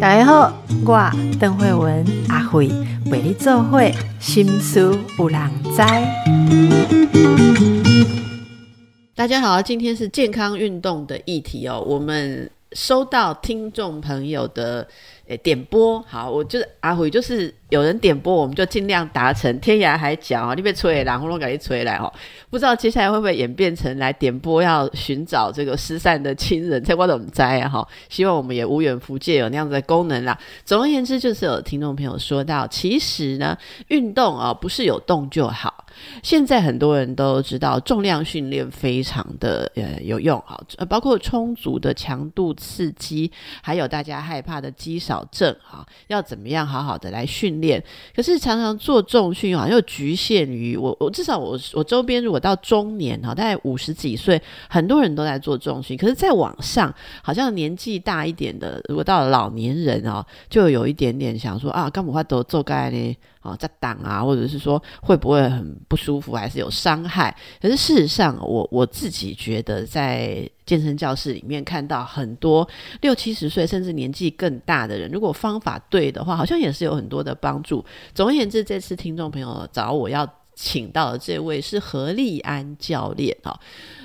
大家好，我邓慧文阿慧为你做会心思有人知。大家好，今天是健康运动的议题哦，我们收到听众朋友的。诶，点播好，我就是阿辉，就是有人点播，我们就尽量达成。天涯海角哦，你被吹，然后我赶紧吹来哦。不知道接下来会不会演变成来点播，要寻找这个失散的亲人，在我怎么摘啊？哈，希望我们也无远弗届有那样子的功能啦。总而言之，就是有听众朋友说到，其实呢，运动啊，不是有动就好。现在很多人都知道重量训练非常的呃有用哈，呃包括充足的强度刺激，还有大家害怕的肌少症哈，要怎么样好好的来训练？可是常常做重训好像，又局限于我我至少我我周边如果到中年哈，大概五十几岁，很多人都在做重训，可是再往上，好像年纪大一点的，如果到了老年人哦，就有一点点想说啊，干嘛都做该呢？啊，在挡啊，或者是说会不会很不舒服，还是有伤害？可是事实上，我我自己觉得，在健身教室里面看到很多六七十岁甚至年纪更大的人，如果方法对的话，好像也是有很多的帮助。总而言之，这次听众朋友找我要请到的这位是何立安教练啊。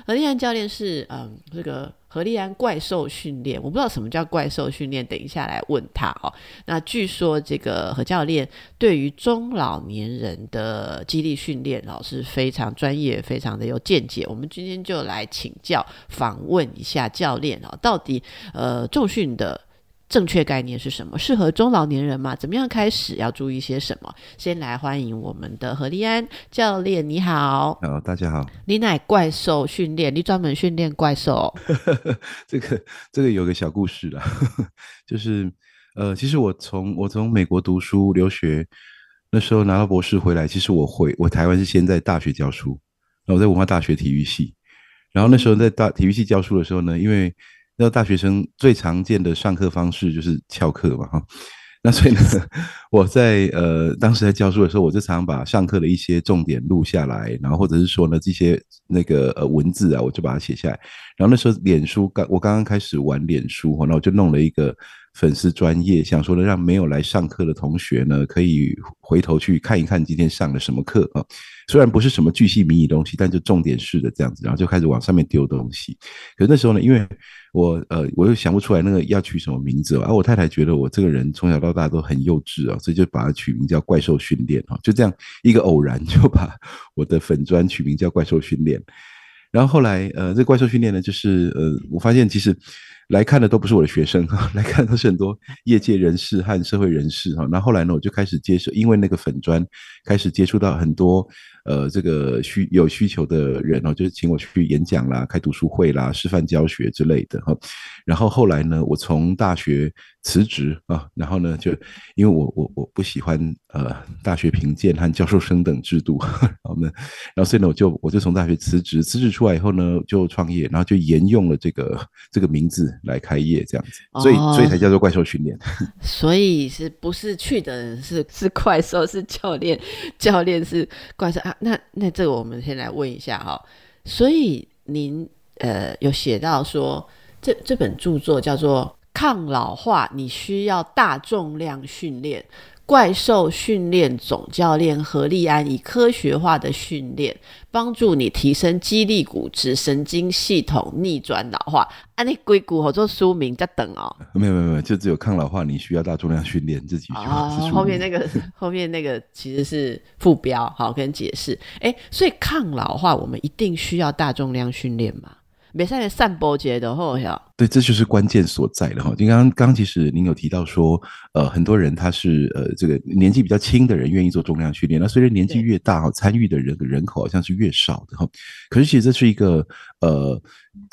何立安教练是嗯，这个。何立安怪兽训练，我不知道什么叫怪兽训练，等一下来问他哦。那据说这个何教练对于中老年人的激励训练哦是非常专业、非常的有见解。我们今天就来请教、访问一下教练哦，到底呃重训的。正确概念是什么？适合中老年人吗？怎么样开始？要注意些什么？先来欢迎我们的何立安教练，你好。好，大家好。你乃怪兽训练，你专门训练怪兽。这个这个有个小故事啦，就是呃，其实我从我从美国读书留学，那时候拿到博士回来，其实我回我台湾是先在大学教书，然后我在文化大学体育系，然后那时候在大体育系教书的时候呢，因为那大学生最常见的上课方式就是翘课嘛，哈。那所以呢，我在呃当时在教书的时候，我就常把上课的一些重点录下来，然后或者是说呢这些那个呃文字啊，我就把它写下来。然后那时候脸书刚我刚刚开始玩脸书，然后我就弄了一个粉丝专业，想说呢让没有来上课的同学呢可以回头去看一看今天上了什么课啊。虽然不是什么巨细靡遗东西，但就重点式的这样子，然后就开始往上面丢东西。可是那时候呢，因为我呃，我又想不出来那个要取什么名字啊。我太太觉得我这个人从小到大都很幼稚啊，所以就把它取名叫怪兽训练啊。就这样一个偶然就把 我的粉砖取名叫怪兽训练。然后后来呃，这怪兽训练呢，就是呃，我发现其实来看的都不是我的学生哈，来看都是很多业界人士和社会人士哈。那后来呢，我就开始接受，因为那个粉砖开始接触到很多。呃，这个需有需求的人哦，就是请我去演讲啦、开读书会啦、示范教学之类的哈。然后后来呢，我从大学辞职啊，然后呢，就因为我我我不喜欢呃大学评鉴和教授生等制度，然后呢，然后所以呢，我就我就从大学辞职，辞职出来以后呢，就创业，然后就沿用了这个这个名字来开业这样子，所以所以才叫做怪兽训练。所以是不是去的人是 是怪兽，是教练，教练是怪兽啊？那那这个我们先来问一下哈，所以您呃有写到说这这本著作叫做《抗老化你需要大重量训练》。怪兽训练总教练何立安以科学化的训练帮助你提升肌力、骨质、神经系统逆转老化。啊，你硅谷好做书名在等哦。没有没有没有，就只有抗老化你需要大重量训练这几句话。后面那个后面那个其实是副标，好跟解释。哎，所以抗老化我们一定需要大重量训练吗？没上来散播节的后呀。对，这就是关键所在了哈。就刚刚刚，其实您有提到说，呃，很多人他是呃，这个年纪比较轻的人愿意做重量训练。那随着年纪越大哈，参与的人人口好像是越少的哈。可是其实这是一个呃，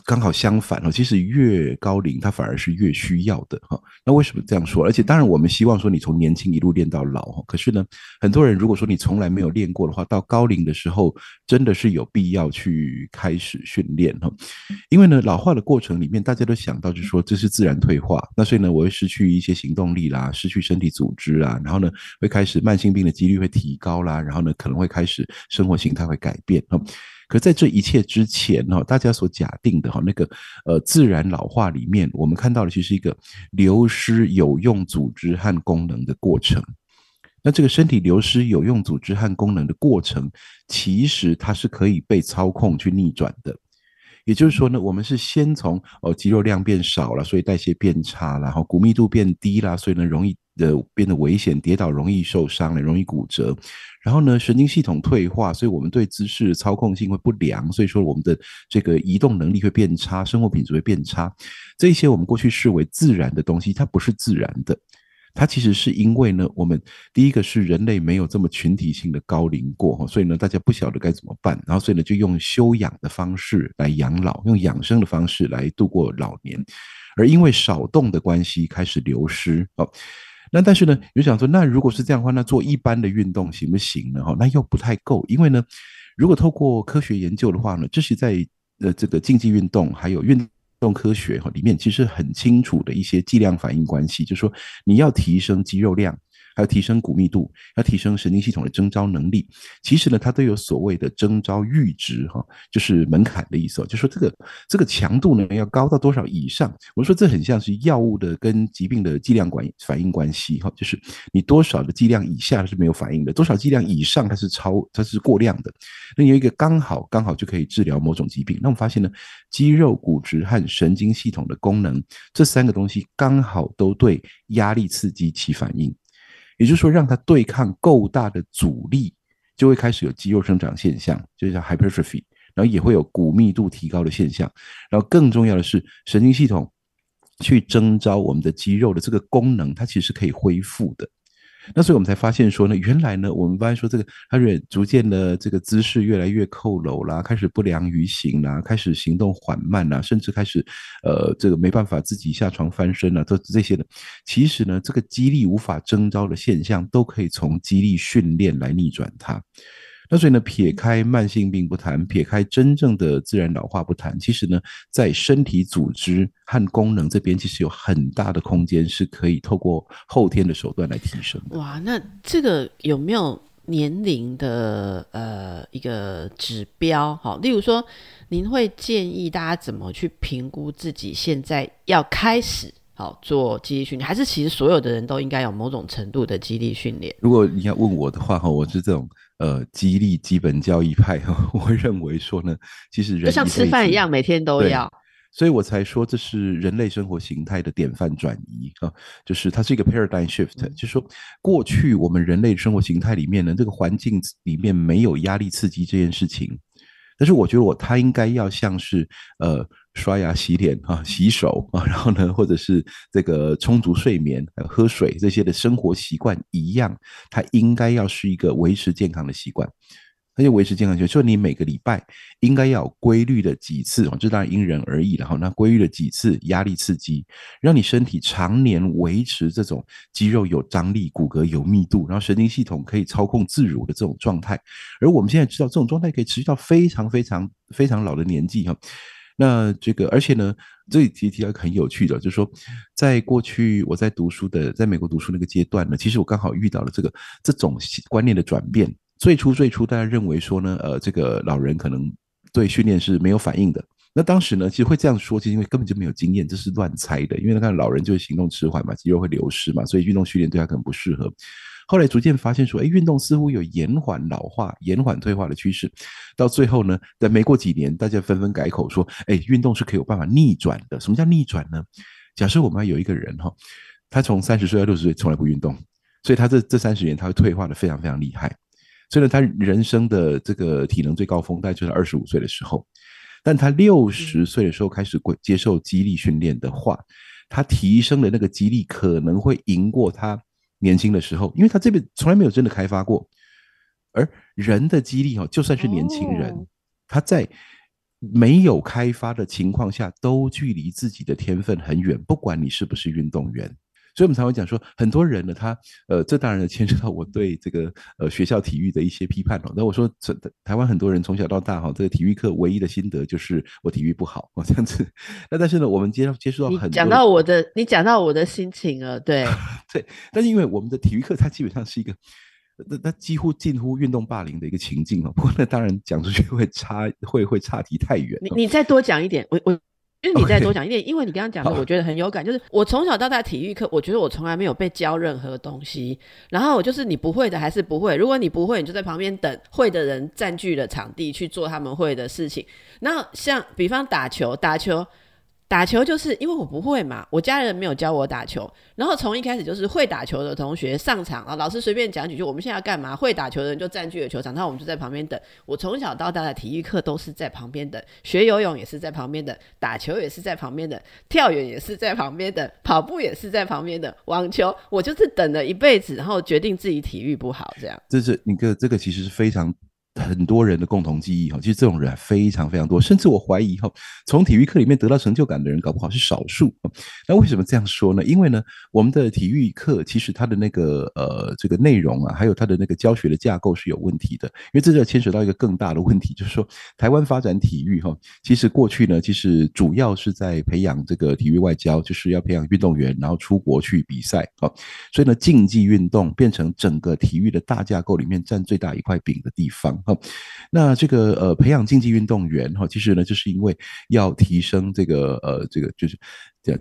刚好相反哦。其实越高龄，他反而是越需要的哈。那为什么这样说？而且当然，我们希望说你从年轻一路练到老。可是呢，很多人如果说你从来没有练过的话，到高龄的时候，真的是有必要去开始训练哈。因为呢，老化的过程里面，大家都。想到就是说这是自然退化，那所以呢，我会失去一些行动力啦，失去身体组织啊，然后呢，会开始慢性病的几率会提高啦，然后呢，可能会开始生活形态会改变可在这一切之前哈，大家所假定的哈那个呃自然老化里面，我们看到的其实一个流失有用组织和功能的过程。那这个身体流失有用组织和功能的过程，其实它是可以被操控去逆转的。也就是说呢，我们是先从哦肌肉量变少了，所以代谢变差，然后骨密度变低了，所以呢容易的变得危险，跌倒容易受伤了，容易骨折。然后呢，神经系统退化，所以我们对姿势操控性会不良，所以说我们的这个移动能力会变差，生活品质会变差。这些我们过去视为自然的东西，它不是自然的。它其实是因为呢，我们第一个是人类没有这么群体性的高龄过，所以呢，大家不晓得该怎么办，然后所以呢，就用休养的方式来养老，用养生的方式来度过老年，而因为少动的关系开始流失哦。那但是呢，有想说，那如果是这样的话，那做一般的运动行不行呢？哈，那又不太够，因为呢，如果透过科学研究的话呢，这是在呃这个竞技运动还有运。动科学哈里面其实很清楚的一些剂量反应关系，就是说你要提升肌肉量。还要提升骨密度，要提升神经系统的征召能力。其实呢，它都有所谓的征召阈值，哈，就是门槛的意思。就说这个这个强度呢，要高到多少以上？我说这很像是药物的跟疾病的剂量管反应关系，哈，就是你多少的剂量以下是没有反应的，多少剂量以上它是超它是过量的。那有一个刚好刚好就可以治疗某种疾病。那我们发现呢，肌肉、骨质和神经系统的功能这三个东西刚好都对压力刺激起反应。也就是说，让它对抗够大的阻力，就会开始有肌肉生长现象，就叫 hypertrophy，然后也会有骨密度提高的现象，然后更重要的是神经系统去征召我们的肌肉的这个功能，它其实是可以恢复的。那所以我们才发现说呢，原来呢，我们发现说这个他越逐渐的这个姿势越来越佝偻啦，开始不良于行啦，开始行动缓慢啦，甚至开始呃这个没办法自己下床翻身啦，都这些的，其实呢，这个肌力无法征召的现象，都可以从肌力训练来逆转它。那所以呢，撇开慢性病不谈，撇开真正的自然老化不谈，其实呢，在身体组织和功能这边，其实有很大的空间是可以透过后天的手段来提升。哇，那这个有没有年龄的呃一个指标？好，例如说，您会建议大家怎么去评估自己现在要开始好做肌力训练，还是其实所有的人都应该有某种程度的肌力训练？如果你要问我的话，哈，我是这种。呃，激励基本教义派，我会认为说呢，其实人就像吃饭一样，每天都要，所以我才说这是人类生活形态的典范转移啊，就是它是一个 paradigm shift，就是说过去我们人类生活形态里面呢，这个环境里面没有压力刺激这件事情，但是我觉得我它应该要像是呃。刷牙、洗脸啊，洗手啊，然后呢，或者是这个充足睡眠、喝水这些的生活习惯一样，它应该要是一个维持健康的习惯。那就维持健康就是你每个礼拜应该要规律的几次这当然因人而异了哈。那规律的几次压力刺激，让你身体常年维持这种肌肉有张力、骨骼有密度，然后神经系统可以操控自如的这种状态。而我们现在知道，这种状态可以持续到非常非常非常老的年纪哈。那这个，而且呢，这里提提到很有趣的，就是说，在过去我在读书的，在美国读书那个阶段呢，其实我刚好遇到了这个这种观念的转变。最初最初，大家认为说呢，呃，这个老人可能对训练是没有反应的。那当时呢，其实会这样说，其实因为根本就没有经验，这是乱猜的。因为他看老人就是行动迟缓嘛，肌肉会流失嘛，所以运动训练对他可能不适合。后来逐渐发现说，哎，运动似乎有延缓老化、延缓退化的趋势。到最后呢，在没过几年，大家纷纷改口说，哎，运动是可以有办法逆转的。什么叫逆转呢？假设我们有一个人哈，他从三十岁到六十岁从来不运动，所以他这这三十年他会退化的非常非常厉害。所以呢，他人生的这个体能最高峰大概就是二十五岁的时候。但他六十岁的时候开始接受肌力训练的话，他提升的那个肌力可能会赢过他。年轻的时候，因为他这边从来没有真的开发过，而人的激励哈，就算是年轻人，他在没有开发的情况下，都距离自己的天分很远。不管你是不是运动员。所以，我们才会讲说，很多人呢，他呃，这当然牵涉到我对这个呃学校体育的一些批判哦。那我说，这台湾很多人从小到大哈，这个体育课唯一的心得就是我体育不好哦，这样子。那但是呢，我们接接触到很讲到我的，你讲到我的心情了，对 对。但是因为我们的体育课，它基本上是一个那那几乎近乎运动霸凌的一个情境哦。不过那当然讲出去会差，会会差题太远。你你再多讲一点，我我。因为你再多讲一点，因为你刚刚讲的，我觉得很有感。就是我从小到大体育课，我觉得我从来没有被教任何东西。然后就是你不会的还是不会，如果你不会，你就在旁边等会的人占据了场地去做他们会的事情。那像比方打球，打球。打球就是因为我不会嘛，我家人没有教我打球，然后从一开始就是会打球的同学上场啊，老师随便讲几句，我们现在要干嘛？会打球的人就占据了球场，那我们就在旁边等。我从小到大的体育课都是在旁边等，学游泳也是在旁边等，打球也是在旁边的，跳远也是在旁边的，跑步也是在旁边的，网球我就是等了一辈子，然后决定自己体育不好这样。这是你个这个其实是非常。很多人的共同记忆哈，其实这种人非常非常多，甚至我怀疑哈，从体育课里面得到成就感的人，搞不好是少数。那为什么这样说呢？因为呢，我们的体育课其实它的那个呃这个内容啊，还有它的那个教学的架构是有问题的。因为这就牵扯到一个更大的问题，就是说台湾发展体育哈，其实过去呢，其实主要是在培养这个体育外交，就是要培养运动员，然后出国去比赛啊。所以呢，竞技运动变成整个体育的大架构里面占最大一块饼的地方。好那这个呃，培养竞技运动员哈，其实呢，就是因为要提升这个呃，这个就是。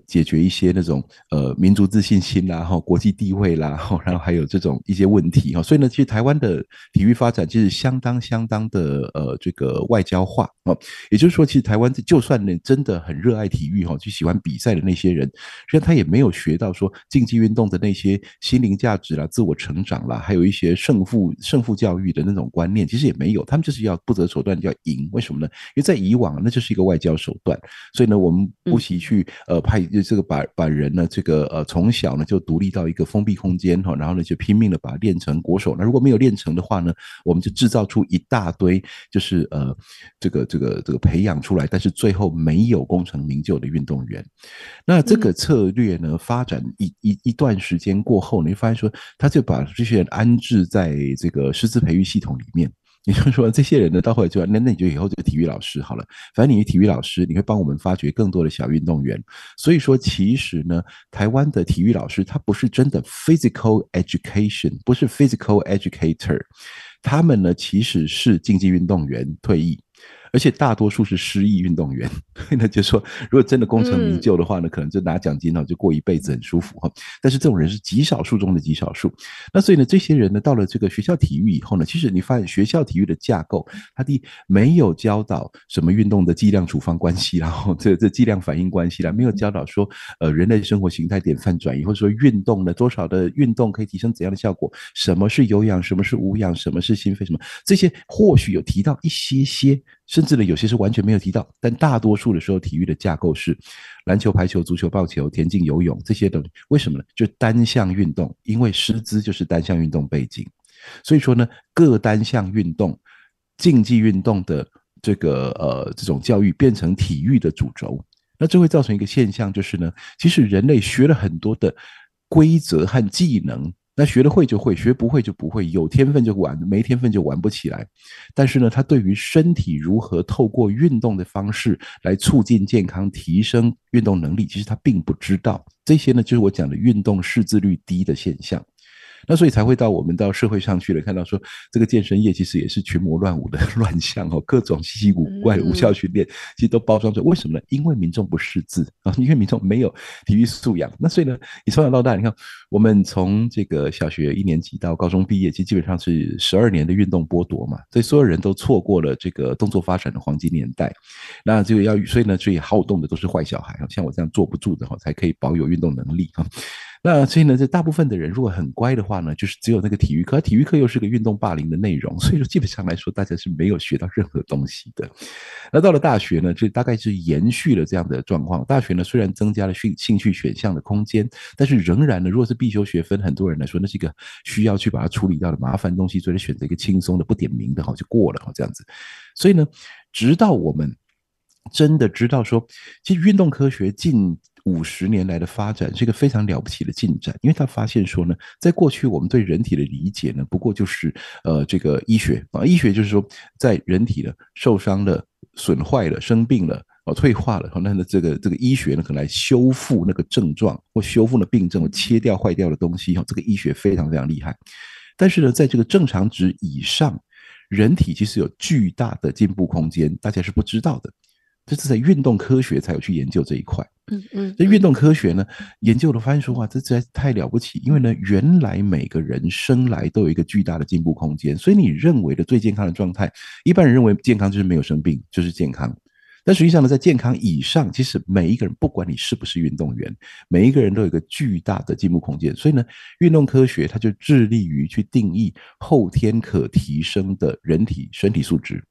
解决一些那种呃民族自信心啦，哈国际地位啦，然后还有这种一些问题哈，所以呢，其实台湾的体育发展其实相当相当的呃这个外交化啊，也就是说，其实台湾就算呢真的很热爱体育哈，就喜欢比赛的那些人，实际上他也没有学到说竞技运动的那些心灵价值啦、自我成长啦，还有一些胜负胜负教育的那种观念，其实也没有，他们就是要不择手段要赢，为什么呢？因为在以往那就是一个外交手段，所以呢，我们不惜去呃派。这个把把人呢，这个呃从小呢就独立到一个封闭空间哈，然后呢就拼命的把它练成国手。那如果没有练成的话呢，我们就制造出一大堆就是呃这个这个这个培养出来，但是最后没有功成名就的运动员。那这个策略呢发展一一一段时间过后，你会发现说，他就把这些人安置在这个师资培育系统里面。你就说这些人呢，到后来就那那你就以后就体育老师好了，反正你是体育老师，你会帮我们发掘更多的小运动员。所以说，其实呢，台湾的体育老师他不是真的 physical education，不是 physical educator，他们呢其实是竞技运动员退役。而且大多数是失意运动员，那就说如果真的功成名就的话呢，可能就拿奖金呢，就过一辈子很舒服哈。但是这种人是极少数中的极少数。那所以呢，这些人呢，到了这个学校体育以后呢，其实你发现学校体育的架构，它的没有教导什么运动的剂量处方关系，然 后这这剂量反应关系啦，没有教导说呃人类生活形态典范转移，或者说运动的多少的运动可以提升怎样的效果，什么是有氧，什么是无氧，什么是心肺，什么这些或许有提到一些些。甚至呢，有些是完全没有提到，但大多数的时候，体育的架构是篮球、排球、足球、棒球、田径、游泳这些东。为什么呢？就单项运动，因为师资就是单项运动背景，所以说呢，各单项运动、竞技运动的这个呃这种教育变成体育的主轴，那这会造成一个现象，就是呢，其实人类学了很多的规则和技能。那学得会就会，学不会就不会。有天分就玩，没天分就玩不起来。但是呢，他对于身体如何透过运动的方式来促进健康、提升运动能力，其实他并不知道。这些呢，就是我讲的运动识字率低的现象。那所以才会到我们到社会上去了，看到说这个健身业其实也是群魔乱舞的 乱象哦，各种稀奇古怪的无效训练，其实都包装着。为什么呢？因为民众不识字啊，因为民众没有体育素养。那所以呢，你从小到大，你看我们从这个小学一年级到高中毕业，其实基本上是十二年的运动剥夺嘛，所以所有人都错过了这个动作发展的黄金年代。那这个要所以呢，所以好动的都是坏小孩啊，像我这样坐不住的哈，才可以保有运动能力啊。那所以呢，这大部分的人如果很乖的话呢，就是只有那个体育课，体育课又是个运动霸凌的内容，所以说基本上来说，大家是没有学到任何东西的。那到了大学呢，就大概是延续了这样的状况。大学呢，虽然增加了兴兴趣选项的空间，但是仍然呢，如果是必修学分，很多人来说，那是一个需要去把它处理掉的麻烦东西，所以选择一个轻松的、不点名的哈就过了哈这样子。所以呢，直到我们真的知道说，其实运动科学近。五十年来的发展是一个非常了不起的进展，因为他发现说呢，在过去我们对人体的理解呢，不过就是呃这个医学啊，医学就是说在人体的受伤了、损坏了、生病了、哦退化了，那那这个这个医学呢，可能来修复那个症状或修复的病症，切掉坏掉的东西哈，这个医学非常非常厉害。但是呢，在这个正常值以上，人体其实有巨大的进步空间，大家是不知道的。这是在运动科学才有去研究这一块。嗯嗯，这运动科学呢，研究的发现说，哇，这实在是太了不起。因为呢，原来每个人生来都有一个巨大的进步空间，所以你认为的最健康的状态，一般人认为健康就是没有生病，就是健康。但实际上呢，在健康以上，其实每一个人，不管你是不是运动员，每一个人都有一个巨大的进步空间。所以呢，运动科学它就致力于去定义后天可提升的人体身体素质。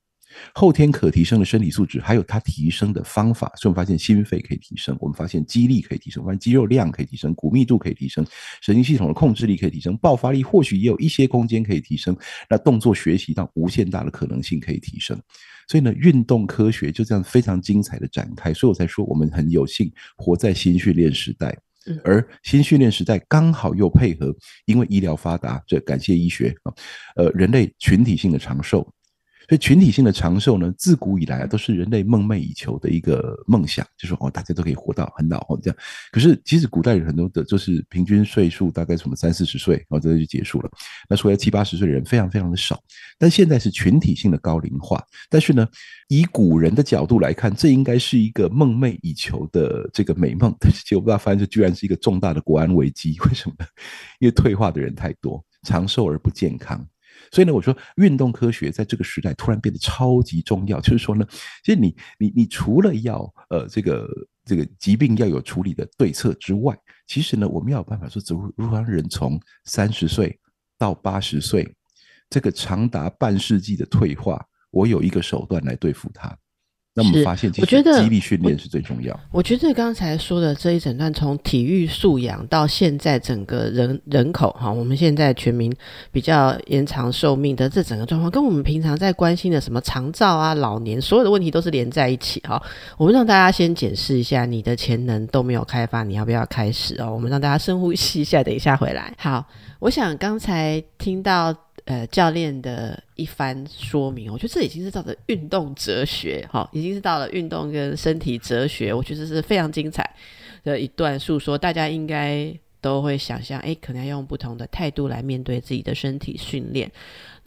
后天可提升的身体素质，还有它提升的方法，所以我们发现心肺可以提升，我们发现肌力可以提升，发现肌肉量可以提升，骨密度可以提升，神经系统的控制力可以提升，爆发力或许也有一些空间可以提升，那动作学习到无限大的可能性可以提升，所以呢，运动科学就这样非常精彩的展开，所以我才说我们很有幸活在新训练时代，而新训练时代刚好又配合，因为医疗发达，这感谢医学啊，呃，人类群体性的长寿。所以群体性的长寿呢，自古以来，都是人类梦寐以求的一个梦想，就说哦，大家都可以活到很老哦这样。可是其实古代人很多的，就是平均岁数大概什么三四十岁，然后这就结束了。那除了七八十岁的人非常非常的少。但现在是群体性的高龄化，但是呢，以古人的角度来看，这应该是一个梦寐以求的这个美梦。但是结果不知道发现，这居然是一个重大的国安危机。为什么？因为退化的人太多，长寿而不健康。所以呢，我说运动科学在这个时代突然变得超级重要，就是说呢，其实你你你除了要呃这个这个疾病要有处理的对策之外，其实呢，我们要有办法说，如如何让人从三十岁到八十岁，这个长达半世纪的退化，我有一个手段来对付它。那我们发现，我觉得激励训练是最重要。我觉得刚才说的这一整段，从体育素养到现在整个人人口哈，我们现在全民比较延长寿命的这整个状况，跟我们平常在关心的什么长照啊、老年所有的问题都是连在一起哈。我们让大家先检视一下你的潜能都没有开发，你要不要开始哦？我们让大家深呼吸一下，等一下回来。好，我想刚才听到。呃，教练的一番说明，我觉得这已经是到了运动哲学，哈，已经是到了运动跟身体哲学，我觉得是非常精彩的一段诉说，大家应该都会想象，哎，可能要用不同的态度来面对自己的身体训练。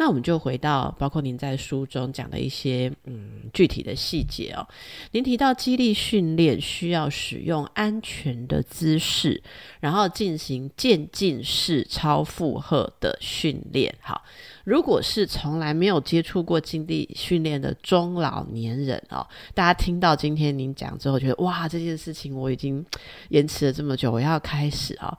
那我们就回到，包括您在书中讲的一些嗯具体的细节哦。您提到肌力训练需要使用安全的姿势，然后进行渐进式超负荷的训练。好，如果是从来没有接触过肌力训练的中老年人哦，大家听到今天您讲之后，觉得哇，这件事情我已经 延迟了这么久，我要开始啊，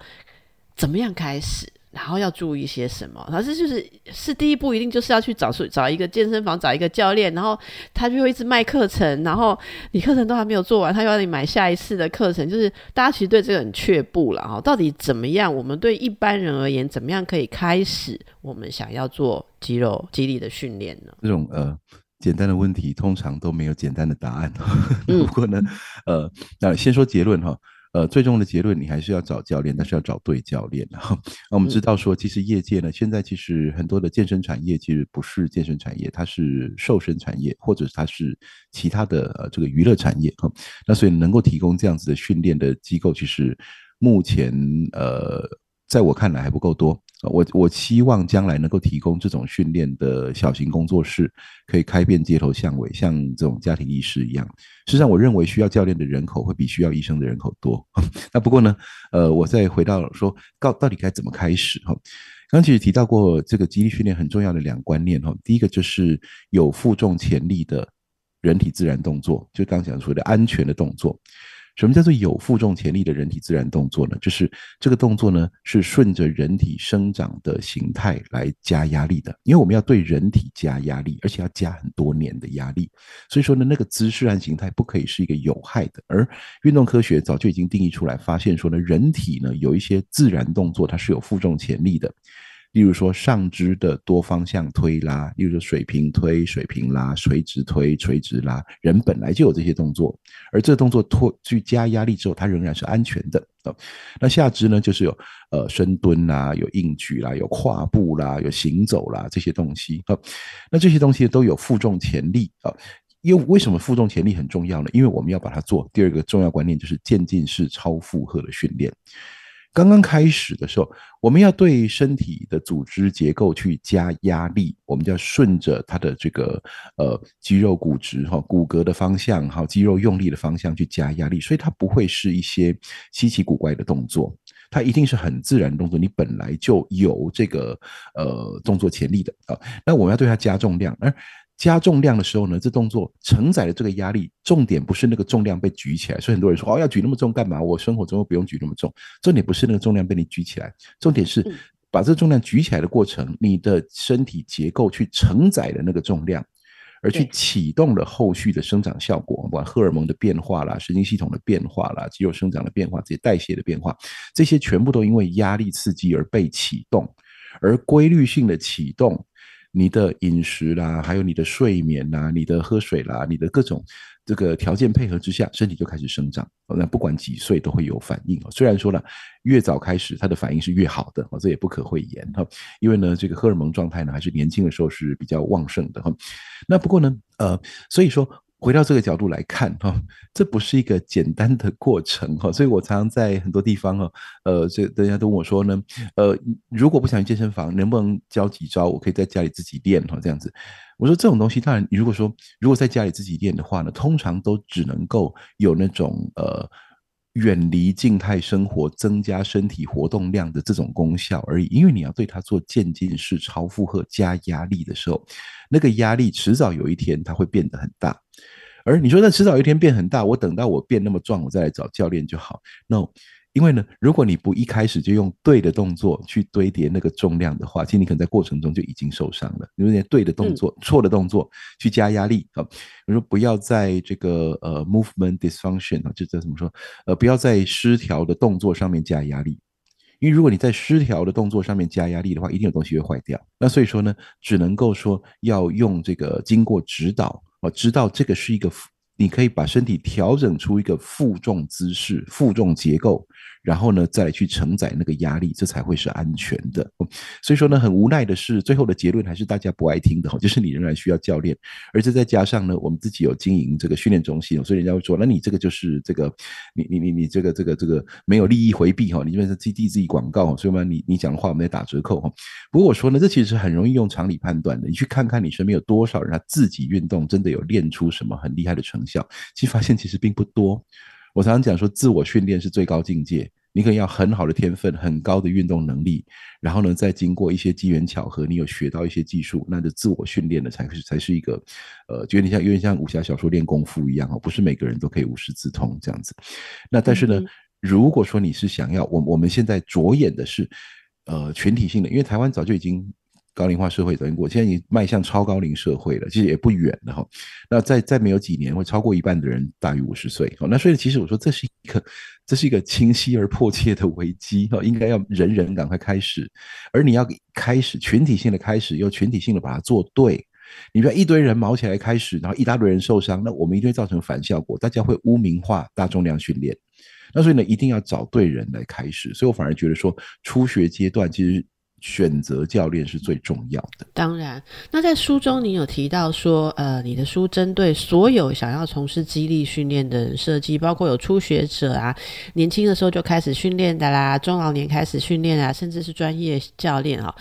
怎么样开始？然后要注意些什么？然后这就是是第一步，一定就是要去找出找一个健身房，找一个教练，然后他就会一直卖课程，然后你课程都还没有做完，他又要你买下一次的课程。就是大家其实对这个很却步了哈。到底怎么样？我们对一般人而言，怎么样可以开始我们想要做肌肉肌力的训练呢？这种呃简单的问题，通常都没有简单的答案。不过呢，呃，那先说结论哈。呃，最终的结论，你还是要找教练，但是要找对教练。哈，那我们知道说，其实业界呢，现在其实很多的健身产业其实不是健身产业，它是瘦身产业，或者它是其他的呃这个娱乐产业。哈，那所以能够提供这样子的训练的机构，其实目前呃，在我看来还不够多。我我希望将来能够提供这种训练的小型工作室，可以开遍街头巷尾，像这种家庭医师一样。实际上，我认为需要教练的人口会比需要医生的人口多。那不过呢，呃，我再回到说，到到底该怎么开始？哈，刚其实提到过这个肌力训练很重要的两个观念。哈，第一个就是有负重潜力的人体自然动作，就刚讲说的安全的动作。什么叫做有负重潜力的人体自然动作呢？就是这个动作呢是顺着人体生长的形态来加压力的，因为我们要对人体加压力，而且要加很多年的压力，所以说呢，那个姿势和形态不可以是一个有害的。而运动科学早就已经定义出来，发现说呢，人体呢有一些自然动作它是有负重潜力的。例如说上肢的多方向推拉，例如说水平推、水平拉、垂直推、垂直拉，人本来就有这些动作，而这个动作拖去加压力之后，它仍然是安全的啊。那下肢呢，就是有呃深蹲啦、有硬举啦、有跨步啦、有行走啦这些东西啊。那这些东西都有负重潜力啊。因为为什么负重潜力很重要呢？因为我们要把它做第二个重要观念，就是渐进式超负荷的训练。刚刚开始的时候，我们要对身体的组织结构去加压力，我们就要顺着它的这个呃肌肉骨质哈骨骼的方向哈肌肉用力的方向去加压力，所以它不会是一些稀奇古怪的动作，它一定是很自然的动作，你本来就有这个呃动作潜力的啊。那我们要对它加重量，而加重量的时候呢，这动作承载的这个压力，重点不是那个重量被举起来。所以很多人说，哦，要举那么重干嘛？我生活中又不用举那么重。重点不是那个重量被你举起来，重点是把这个重量举起来的过程，你的身体结构去承载的那个重量，而去启动了后续的生长效果，不管荷尔蒙的变化啦、神经系统的变化啦、肌肉生长的变化、这些代谢的变化，这些全部都因为压力刺激而被启动，而规律性的启动。你的饮食啦，还有你的睡眠啦，你的喝水啦，你的各种这个条件配合之下，身体就开始生长。那不管几岁都会有反应虽然说了，越早开始，它的反应是越好的这也不可讳言哈。因为呢，这个荷尔蒙状态呢，还是年轻的时候是比较旺盛的哈。那不过呢，呃，所以说。回到这个角度来看哈，这不是一个简单的过程哈，所以我常常在很多地方哈，呃，这大家都问我说呢，呃，如果不想去健身房，能不能教几招，我可以在家里自己练哈，这样子。我说这种东西，当然，如果说如果在家里自己练的话呢，通常都只能够有那种呃。远离静态生活，增加身体活动量的这种功效而已。因为你要对它做渐进式超负荷加压力的时候，那个压力迟早有一天它会变得很大。而你说那迟早有一天变很大，我等到我变那么壮，我再来找教练就好。No。因为呢，如果你不一开始就用对的动作去堆叠那个重量的话，其实你可能在过程中就已经受伤了。因为对的动作、错的动作去加压力啊，比如说不要在这个呃 movement dysfunction 啊，就这怎么说？呃，不要在失调的动作上面加压力，因为如果你在失调的动作上面加压力的话，一定有东西会坏掉。那所以说呢，只能够说要用这个经过指导啊，知道这个是一个。你可以把身体调整出一个负重姿势、负重结构，然后呢，再来去承载那个压力，这才会是安全的。所以说呢，很无奈的是，最后的结论还是大家不爱听的，就是你仍然需要教练，而且再加上呢，我们自己有经营这个训练中心，所以人家会说，那你这个就是这个，你你你你这个这个这个没有利益回避哈，你这边是自己自己广告，所以嘛，你你讲的话我们在打折扣哈。不过我说呢，这其实很容易用常理判断的，你去看看你身边有多少人他自己运动真的有练出什么很厉害的成。效，其实发现其实并不多。我常常讲说，自我训练是最高境界。你可能要很好的天分，很高的运动能力，然后呢，再经过一些机缘巧合，你有学到一些技术，那就自我训练的才是才是一个，呃，有点像有点像武侠小说练功夫一样哦，不是每个人都可以无师自通这样子。那但是呢，如果说你是想要，我我们现在着眼的是，呃，群体性的，因为台湾早就已经。高龄化社会等于过，现在已经迈向超高龄社会了，其实也不远了哈。那再再没有几年，会超过一半的人大于五十岁。那所以其实我说这是一个，这是一个清晰而迫切的危机哈，应该要人人赶快开始。而你要开始群体性的开始，又群体性的把它做对。你不要一堆人毛起来开始，然后一大堆人受伤，那我们一定会造成反效果，大家会污名化大重量训练。那所以呢，一定要找对人来开始。所以我反而觉得说，初学阶段其实。选择教练是最重要的。当然，那在书中你有提到说，呃，你的书针对所有想要从事激励训练的人设计，包括有初学者啊，年轻的时候就开始训练的啦，中老年开始训练啊，甚至是专业教练啊。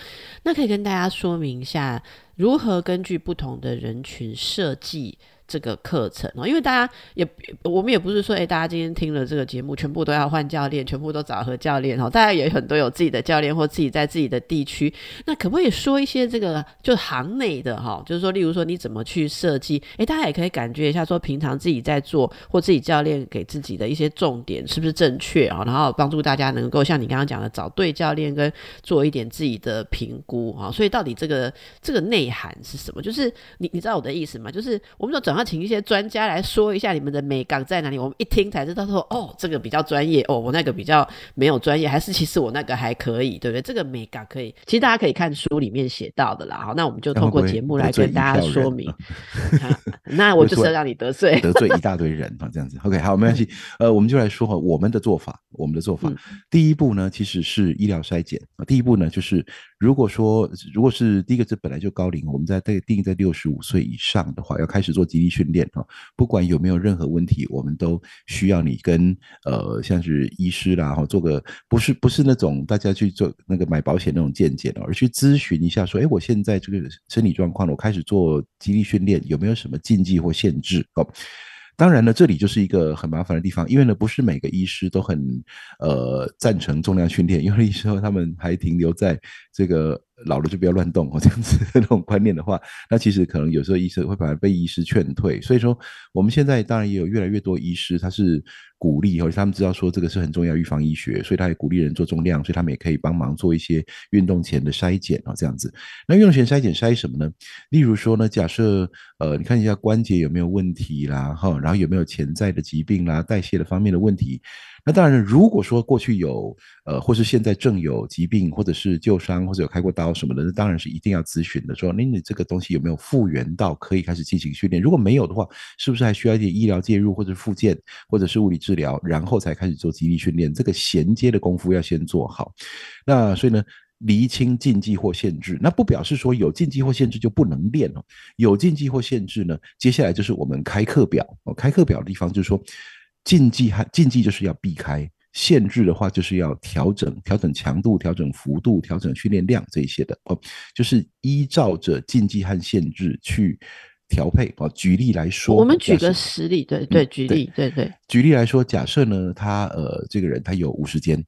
那可以跟大家说明一下，如何根据不同的人群设计。这个课程哦，因为大家也我们也不是说，哎，大家今天听了这个节目，全部都要换教练，全部都找和教练哦。大家也很多有自己的教练或自己在自己的地区，那可不可以说一些这个就行内的哈？就是说，例如说你怎么去设计？哎，大家也可以感觉一下，说平常自己在做或自己教练给自己的一些重点是不是正确啊？然后帮助大家能够像你刚刚讲的，找对教练跟做一点自己的评估啊。所以到底这个这个内涵是什么？就是你你知道我的意思吗？就是我们说转。要请一些专家来说一下你们的美感在哪里？我们一听才知道说，哦，这个比较专业，哦，我那个比较没有专业，还是其实我那个还可以，对不对？这个美感可以，其实大家可以看书里面写到的啦。好，那我们就通过节目来跟大家说明。那我就是要让你得罪 得罪一大堆人啊，这样子。OK，好，没关系。呃，我们就来说哈，我们的做法，我们的做法。第一步呢，其实是医疗筛检啊。第一步呢，就是如果说如果是第一个是本来就高龄，我们在定定在六十五岁以上的话，要开始做肌训练哦。不管有没有任何问题，我们都需要你跟呃像是医师啦，哈，做个不是不是那种大家去做那个买保险那种见解哦，而去咨询一下说，哎，我现在这个身体状况，我开始做肌力训练，有没有什么禁忌或限制哦？当然呢，这里就是一个很麻烦的地方，因为呢，不是每个医师都很呃赞成重量训练，有的时候他们还停留在这个。老了就不要乱动哦，这样子 那种观念的话，那其实可能有时候医生会把被医师劝退。所以说，我们现在当然也有越来越多医师，他是鼓励，而且他们知道说这个是很重要预防医学，所以他也鼓励人做重量，所以他们也可以帮忙做一些运动前的筛检哦，这样子。那运动前筛检筛什么呢？例如说呢，假设呃，你看一下关节有没有问题啦，哈，然后有没有潜在的疾病啦，代谢的方面的问题。那当然，如果说过去有呃，或是现在正有疾病，或者是旧伤，或者有开过刀什么的，那当然是一定要咨询的。说，那你这个东西有没有复原到可以开始进行训练？如果没有的话，是不是还需要一点医疗介入，或者复健，或者是物理治疗，然后才开始做肌力训练？这个衔接的功夫要先做好。那所以呢，厘清禁忌或限制，那不表示说有禁忌或限制就不能练哦。有禁忌或限制呢，接下来就是我们开课表哦。开课表的地方就是说。禁忌和禁忌就是要避开，限制的话就是要调整，调整强度，调整幅度，调整训练量这一些的哦，就是依照着禁忌和限制去调配哦。举例来说，我们举个实例，对对，举例，对对。举例来说，假设呢，他呃这个人他有五十肩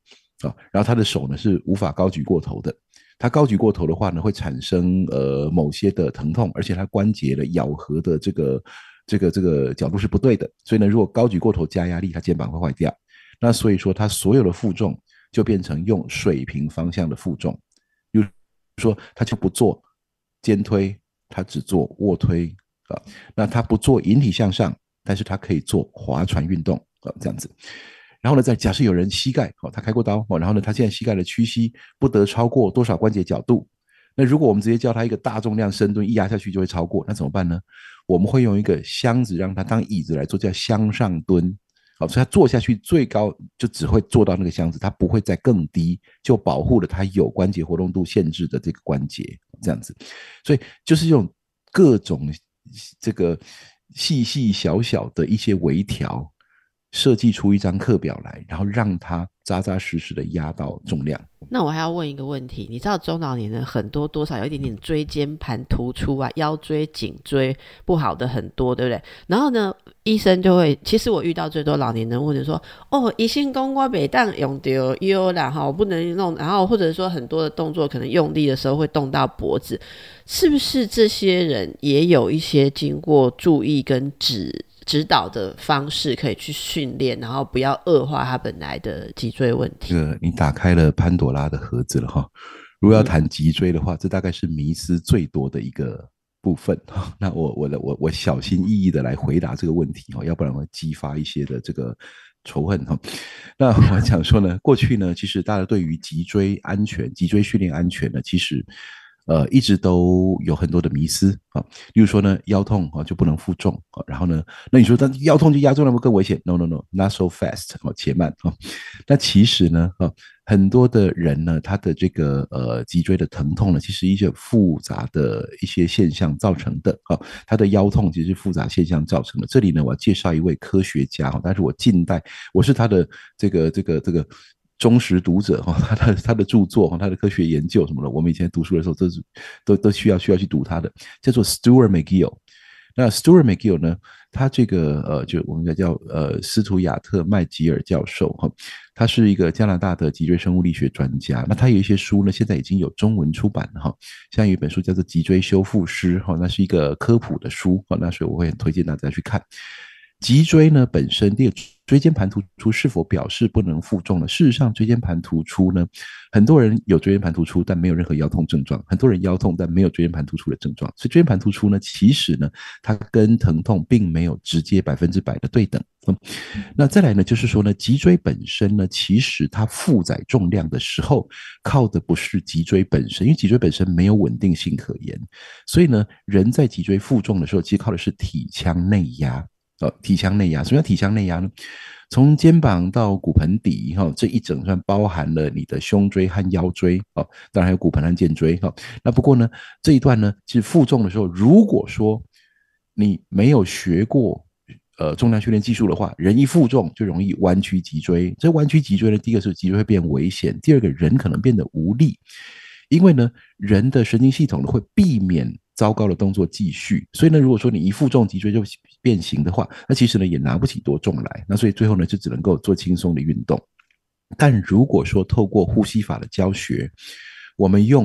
啊，然后他的手呢是无法高举过头的，他高举过头的话呢会产生呃某些的疼痛，而且他关节的咬合的这个。这个这个角度是不对的，所以呢，如果高举过头加压力，他肩膀会坏掉。那所以说，他所有的负重就变成用水平方向的负重，比如说他就不做肩推，他只做卧推啊。那他不做引体向上，但是他可以做划船运动啊，这样子。然后呢，再假设有人膝盖哦，他开过刀哦，然后呢，他现在膝盖的屈膝不得超过多少关节角度？那如果我们直接教他一个大重量深蹲，一压下去就会超过，那怎么办呢？我们会用一个箱子让他当椅子来做，叫箱上蹲。好，所以他坐下去最高就只会坐到那个箱子，他不会再更低，就保护了他有关节活动度限制的这个关节，这样子。所以就是用各种这个细细小小的一些微调，设计出一张课表来，然后让他。扎扎实实的压到重量。那我还要问一个问题，你知道中老年人很多多少有一点点椎间盘突出啊，腰椎、颈椎不好的很多，对不对？然后呢，医生就会，其实我遇到最多老年人或者说，哦，医生公我北当用丢腰啦哈，我不能弄，然后或者说很多的动作可能用力的时候会动到脖子，是不是这些人也有一些经过注意跟指？指导的方式可以去训练，然后不要恶化他本来的脊椎问题。这个你打开了潘多拉的盒子了哈。如果要谈脊椎的话，这大概是迷思最多的一个部分。那我我的我我小心翼翼的来回答这个问题哈，要不然会激发一些的这个仇恨哈。那我想说呢，过去呢，其实大家对于脊椎安全、脊椎训练安全呢，其实。呃，一直都有很多的迷思啊，例如说呢，腰痛啊就不能负重啊，然后呢，那你说他腰痛就压重量不更危险？No No No，Not so fast，哦，且慢啊。那其实呢，啊，很多的人呢，他的这个呃脊椎的疼痛呢，其实一些复杂的一些现象造成的啊。他的腰痛其实是复杂现象造成的。这里呢，我要介绍一位科学家哈，但是我近代我是他的这个这个这个。忠实读者哈，他他他的著作哈，他的科学研究什么的，我们以前读书的时候都是都都需要需要去读他的，叫做 Stuart McGill。那 Stuart McGill 呢，他这个呃，就我们叫叫呃斯图亚特麦吉尔教授哈，他是一个加拿大的脊椎生物力学专家。那他有一些书呢，现在已经有中文出版了哈，像有一本书叫做《脊椎修复师》哈，那是一个科普的书哈，那所以我会很推荐大家去看。脊椎呢本身，第椎间盘突出是否表示不能负重呢？事实上，椎间盘突出呢，很多人有椎间盘突出，但没有任何腰痛症状；很多人腰痛，但没有椎间盘突出的症状。所以，椎间盘突出呢，其实呢，它跟疼痛并没有直接百分之百的对等。那再来呢，就是说呢，脊椎本身呢，其实它负载重量的时候，靠的不是脊椎本身，因为脊椎本身没有稳定性可言。所以呢，人在脊椎负重的时候，其实靠的是体腔内压。哦，体腔内压。什么叫体腔内压呢？从肩膀到骨盆底，哈，这一整串包含了你的胸椎和腰椎，哦，当然还有骨盆和肩椎，哈。那不过呢，这一段呢，是负重的时候，如果说你没有学过呃重量训练技术的话，人一负重就容易弯曲脊椎。这弯曲脊椎呢，第一个是脊椎会变危险，第二个人可能变得无力，因为呢，人的神经系统呢会避免。糟糕的动作继续，所以呢，如果说你一负重脊椎就变形的话，那其实呢也拿不起多重来，那所以最后呢就只能够做轻松的运动。但如果说透过呼吸法的教学，我们用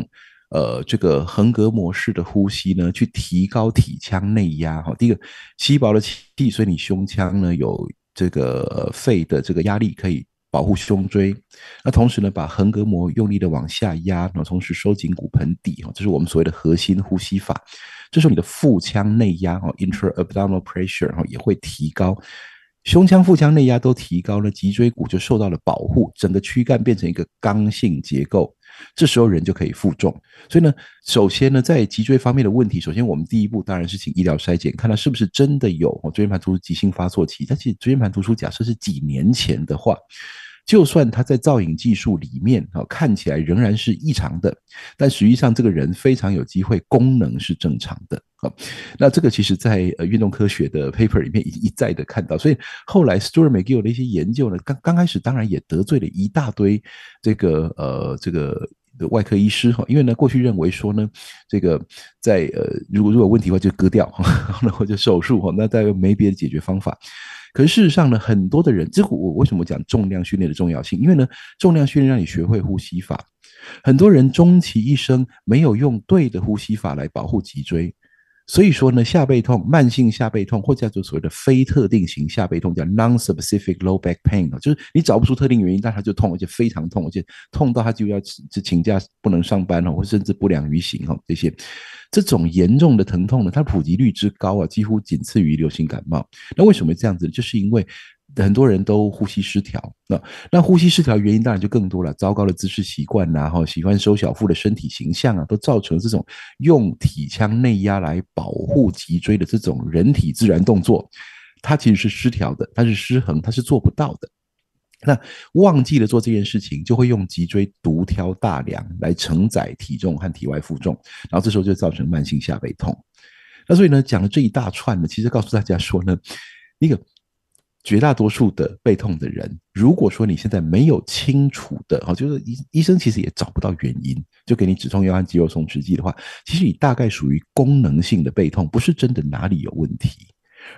呃这个横膈膜式的呼吸呢，去提高体腔内压哈，第一个稀薄的气，所以你胸腔呢有这个肺的这个压力可以。保护胸椎，那同时呢，把横膈膜用力的往下压，然后同时收紧骨盆底哈，这是我们所谓的核心呼吸法。这时候你的腹腔内压哈 （intra-abdominal pressure） 也会提高，胸腔、腹腔内压都提高了，脊椎骨就受到了保护，整个躯干变成一个刚性结构。这时候人就可以负重。所以呢，首先呢，在脊椎方面的问题，首先我们第一步当然是请医疗筛检，看他是不是真的有椎间盘突出急性发作期。但其实椎间盘突出假设是几年前的话。就算他在造影技术里面啊看起来仍然是异常的，但实际上这个人非常有机会功能是正常的啊。那这个其实在呃运动科学的 paper 里面一一再的看到，所以后来 Stuart McGill 的一些研究呢，刚刚开始当然也得罪了一大堆这个呃这个外科医师哈，因为呢过去认为说呢这个在呃如果如果有问题的话就割掉，然后呢或者手术哈，那大概没别的解决方法。可是事实上呢，很多的人，这个我为什么讲重量训练的重要性？因为呢，重量训练让你学会呼吸法。很多人终其一生没有用对的呼吸法来保护脊椎。所以说呢，下背痛、慢性下背痛，或叫做所谓的非特定型下背痛，叫 non-specific low back pain，就是你找不出特定原因，但它就痛，而且非常痛，而且痛到他就要就请假不能上班哦，或甚至不良于行哦，这些这种严重的疼痛呢，它普及率之高啊，几乎仅次于流行感冒。那为什么这样子？就是因为。很多人都呼吸失调，那那呼吸失调原因当然就更多了，糟糕的姿势习惯呐，哈，喜欢收小腹的身体形象啊，都造成这种用体腔内压来保护脊椎的这种人体自然动作，它其实是失调的，它是失衡，它是做不到的。那忘记了做这件事情，就会用脊椎独挑大梁来承载体重和体外负重，然后这时候就造成慢性下背痛。那所以呢，讲了这一大串呢，其实告诉大家说呢，一个。绝大多数的背痛的人，如果说你现在没有清楚的，哈，就是医医生其实也找不到原因，就给你止痛药和肌肉松弛剂的话，其实你大概属于功能性的背痛，不是真的哪里有问题。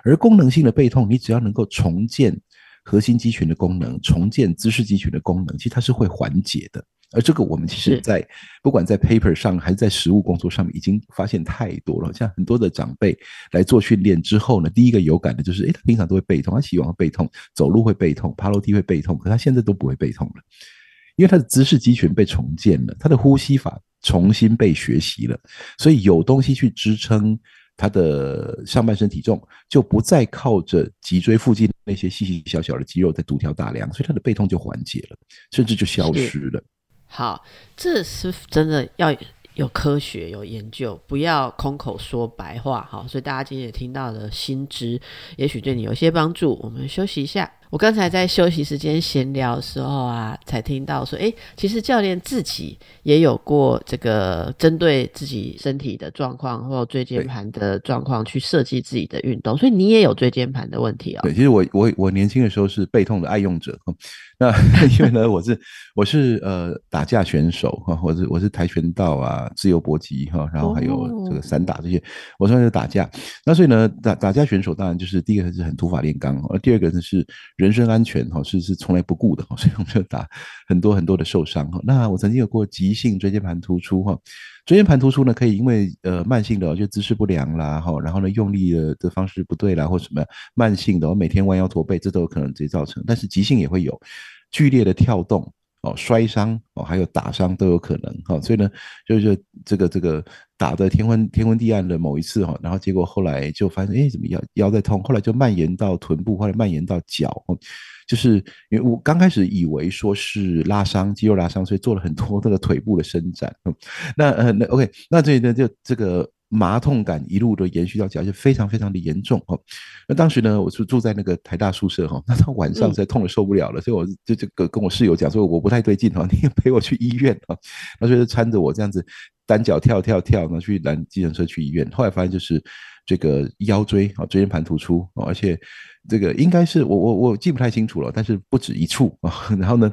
而功能性的背痛，你只要能够重建核心肌群的功能，重建姿势肌群的功能，其实它是会缓解的。而这个我们其实，在不管在 paper 上还是在实物工作上面，已经发现太多了。像很多的长辈来做训练之后呢，第一个有感的就是，哎，他平常都会背痛，他起床背痛，走路会背痛，爬楼梯会背痛，可他现在都不会背痛了，因为他的姿势肌群被重建了，他的呼吸法重新被学习了，所以有东西去支撑他的上半身体重，就不再靠着脊椎附近那些细细小小的肌肉在独挑大梁，所以他的背痛就缓解了，甚至就消失了。好，这是真的要有科学有研究，不要空口说白话。好，所以大家今天也听到了新知，也许对你有些帮助。我们休息一下。我刚才在休息时间闲聊的时候啊，才听到说，哎，其实教练自己也有过这个针对自己身体的状况或椎间盘的状况去设计自己的运动，所以你也有椎间盘的问题哦。对，其实我我我年轻的时候是背痛的爱用者。那 因为呢，我是我是呃打架选手哈，我是我是跆拳道啊、自由搏击哈，然后还有这个散打这些，我算是打架。那所以呢，打打架选手当然就是第一个是很土法炼钢，而第二个呢是人身安全哈，是是从来不顾的哈，所以我们就打很多很多的受伤哈。那我曾经有过急性椎间盘突出哈，椎间盘突出呢可以因为呃慢性的就姿势不良啦哈，然后呢用力的的方式不对啦或什么慢性的我每天弯腰驼背这都有可能直接造成，但是急性也会有。剧烈的跳动哦，摔伤哦，还有打伤都有可能哈，所以呢，就是这个这个打的天昏天昏地暗的某一次哈，然后结果后来就发现哎，怎么腰腰在痛，后来就蔓延到臀部，后来蔓延到脚，就是因为我刚开始以为说是拉伤肌肉拉伤，所以做了很多这个腿部的伸展，那呃那 OK，那这里呢就这个麻痛感一路的延续到脚，就非常非常的严重哦。那当时呢，我是住在那个台大宿舍哈，那到晚上实在痛的受不了了，所以我就这个跟我室友讲说，我不太对劲哈，你也陪我去医院啊。那所以就搀着我这样子单脚跳跳跳，然后去拦计程车去医院。后来发现就是这个腰椎啊椎间盘突出而且这个应该是我我我记不太清楚了，但是不止一处啊。然后呢？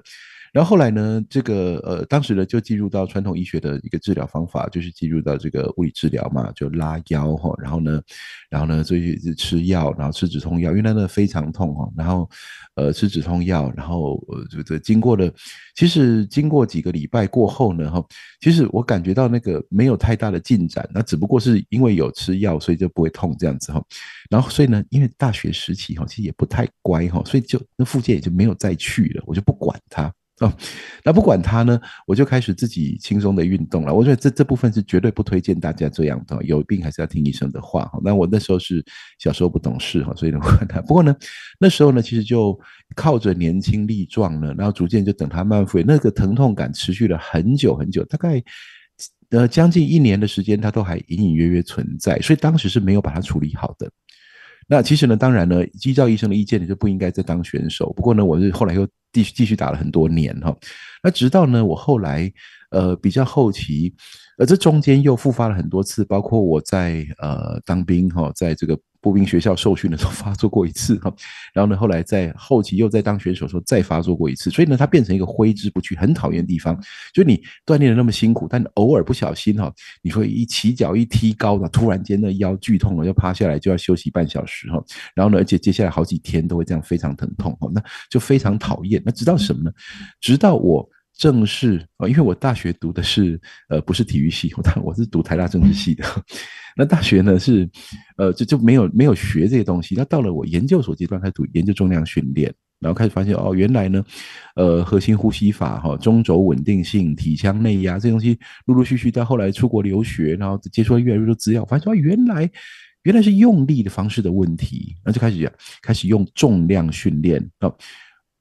然后后来呢，这个呃，当时呢就进入到传统医学的一个治疗方法，就是进入到这个物理治疗嘛，就拉腰哈，然后呢，然后呢，所以是吃药，然后吃止痛药，因为那个非常痛哈，然后呃吃止痛药，然后呃这这经过了，其实经过几个礼拜过后呢哈，其实我感觉到那个没有太大的进展，那只不过是因为有吃药，所以就不会痛这样子哈，然后所以呢，因为大学时期哈，其实也不太乖哈，所以就那附件也就没有再去了，我就不管它。哦，那不管他呢，我就开始自己轻松的运动了。我觉得这这部分是绝对不推荐大家这样的，有病还是要听医生的话哈。那我那时候是小时候不懂事哈，所以呢，不过呢，那时候呢，其实就靠着年轻力壮呢，然后逐渐就等他慢慢复原，那个疼痛感持续了很久很久，大概呃将近一年的时间，它都还隐隐约约存在，所以当时是没有把它处理好的。那其实呢，当然呢，依照医生的意见，你就不应该再当选手。不过呢，我是后来又继续继续打了很多年哈。那直到呢，我后来呃比较后期，呃这中间又复发了很多次，包括我在呃当兵哈，在这个。步兵学校受训的时候发作过一次哈，然后呢，后来在后期又在当选手时候再发作过一次，所以呢，他变成一个挥之不去、很讨厌的地方。就你锻炼的那么辛苦，但偶尔不小心哈，你会一起脚一踢高呢，突然间那腰剧痛了，要趴下来就要休息半小时哈。然后呢，而且接下来好几天都会这样非常疼痛哈，那就非常讨厌。那直到什么呢？直到我。正式啊，因为我大学读的是呃不是体育系，我我是读台大政治系的。那大学呢是呃就就没有没有学这些东西。那到了我研究所阶段，开始读研究重量训练，然后开始发现哦，原来呢呃核心呼吸法哈，中轴稳定性、体腔内压这些东西，陆陆续续到后来出国留学，然后接触了越来越多资料，发现说原来原来是用力的方式的问题，那就开始开始用重量训练啊。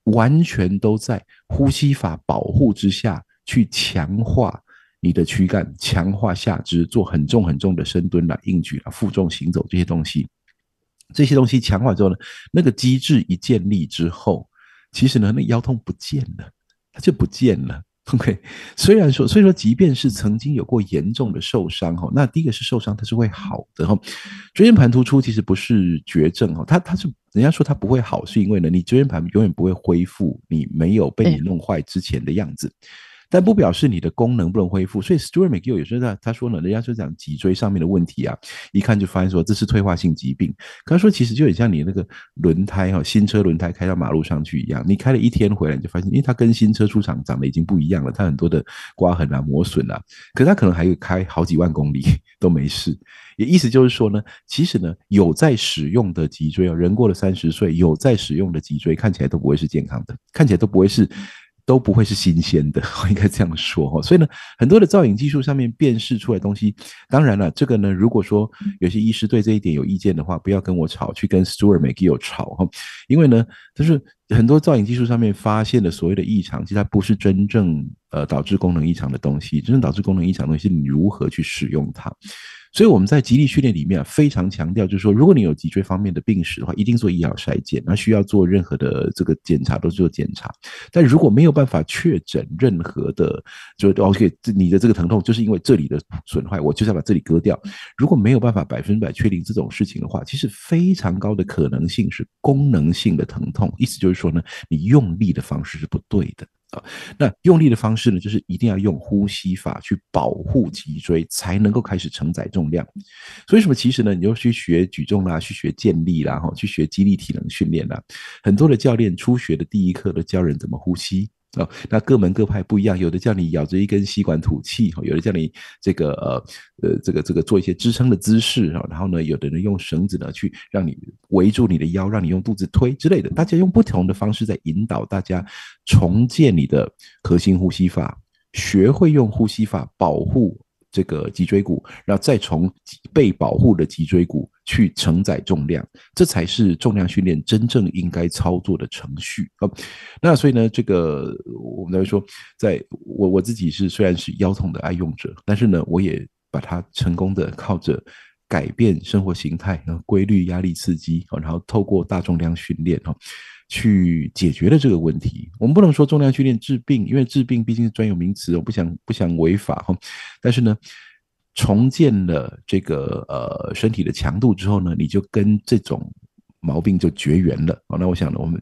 完全都在呼吸法保护之下去强化你的躯干，强化下肢，做很重很重的深蹲啦、硬举啦、负重行走这些东西。这些东西强化之后呢，那个机制一建立之后，其实呢，那腰痛不见了，它就不见了。OK，虽然说，所以说，即便是曾经有过严重的受伤哈，那第一个是受伤，它是会好的哈。椎间盘突出其实不是绝症哈，它它是人家说它不会好，是因为呢，你椎间盘永远不会恢复你没有被你弄坏之前的样子。但不表示你的功能不能恢复，所以 Stuart McGill 有时候他他说呢，人家就讲脊椎上面的问题啊，一看就发现说这是退化性疾病。他说其实就很像你那个轮胎哈，新车轮胎开到马路上去一样，你开了一天回来你就发现，因为它跟新车出厂长得已经不一样了，它很多的刮痕啊、磨损啊，可它可能还有开好几万公里都没事。也意思就是说呢，其实呢有在使用的脊椎啊，人过了三十岁有在使用的脊椎看起来都不会是健康的，看起来都不会是。都不会是新鲜的，我应该这样说哈。所以呢，很多的造影技术上面辨识出来东西，当然了，这个呢，如果说有些医师对这一点有意见的话，不要跟我吵，去跟 Stuart McGill 吵哈。因为呢，就是很多造影技术上面发现的所谓的异常，其实它不是真正呃导致功能异常的东西，真正导致功能异常的东西你如何去使用它。所以我们在极力训练里面啊非常强调，就是说，如果你有脊椎方面的病史的话，一定做医疗筛检，那需要做任何的这个检查都做检查。但如果没有办法确诊任何的，就 OK，你的这个疼痛就是因为这里的损坏，我就是要把这里割掉。如果没有办法百分百确定这种事情的话，其实非常高的可能性是功能性的疼痛。意思就是说呢，你用力的方式是不对的。那用力的方式呢，就是一定要用呼吸法去保护脊椎，才能够开始承载重量。所以什么？其实呢，你就去学举重啦，去学健力啦，哈，去学肌力体能训练啦。很多的教练初学的第一课都教人怎么呼吸。哦，那各门各派不一样，有的叫你咬着一根吸管吐气，有的叫你这个呃呃这个这个做一些支撑的姿势啊，然后呢，有的人用绳子呢去让你围住你的腰，让你用肚子推之类的，大家用不同的方式在引导大家重建你的核心呼吸法，学会用呼吸法保护。这个脊椎骨，然后再从被保护的脊椎骨去承载重量，这才是重量训练真正应该操作的程序啊。那所以呢，这个我们来说，在我我自己是虽然是腰痛的爱用者，但是呢，我也把它成功的靠着改变生活形态、然后规律、压力刺激，然后透过大重量训练哈，去解决了这个问题。我们不能说重量训练治病，因为治病毕竟是专有名词，我不想不想违法哈。但是呢，重建了这个呃身体的强度之后呢，你就跟这种。毛病就绝缘了啊！那我想呢，我们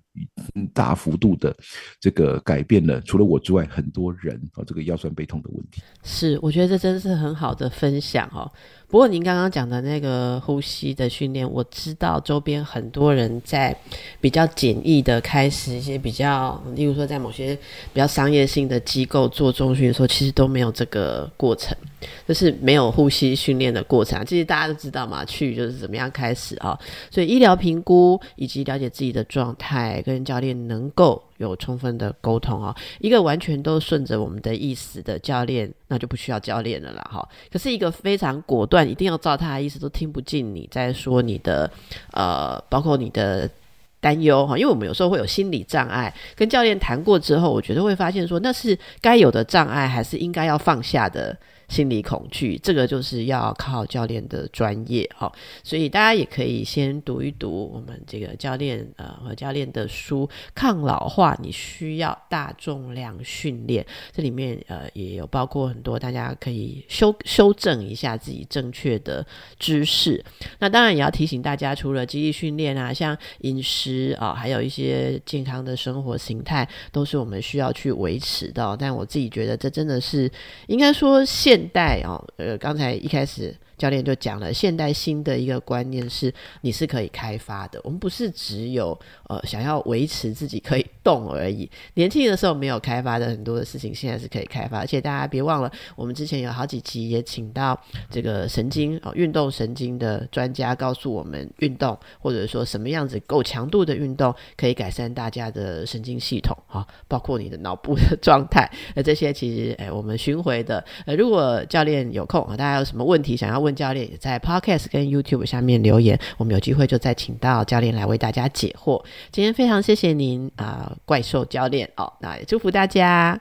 大幅度的这个改变了，除了我之外，很多人啊，这个腰酸背痛的问题。是，我觉得这真是很好的分享哦。不过您刚刚讲的那个呼吸的训练，我知道周边很多人在比较简易的开始一些比较，例如说在某些比较商业性的机构做中训的时候，其实都没有这个过程，就是没有呼吸训练的过程。其实大家都知道嘛，去就是怎么样开始啊。所以医疗评估以及了解自己的状态，跟教练能够。有充分的沟通哦，一个完全都顺着我们的意思的教练，那就不需要教练了啦哈。可是一个非常果断，一定要照他的意思，都听不进你在说你的呃，包括你的担忧哈。因为我们有时候会有心理障碍，跟教练谈过之后，我觉得会发现说那是该有的障碍，还是应该要放下的。心理恐惧，这个就是要靠教练的专业哈，所以大家也可以先读一读我们这个教练呃和教练的书《抗老化》，你需要大重量训练，这里面呃也有包括很多大家可以修修正一下自己正确的知识。那当然也要提醒大家，除了肌力训练啊，像饮食啊，还有一些健康的生活形态，都是我们需要去维持的。但我自己觉得，这真的是应该说现代哦，呃，刚才一开始。教练就讲了，现代新的一个观念是，你是可以开发的。我们不是只有呃想要维持自己可以动而已。年轻的时候没有开发的很多的事情，现在是可以开发。而且大家别忘了，我们之前有好几集也请到这个神经哦运动神经的专家，告诉我们运动或者说什么样子够强度的运动可以改善大家的神经系统啊，包括你的脑部的状态。那这些其实哎，我们巡回的呃，如果教练有空啊，大家有什么问题想要问？教练也在 Podcast 跟 YouTube 下面留言，我们有机会就再请到教练来为大家解惑。今天非常谢谢您啊，怪兽教练哦，那也祝福大家。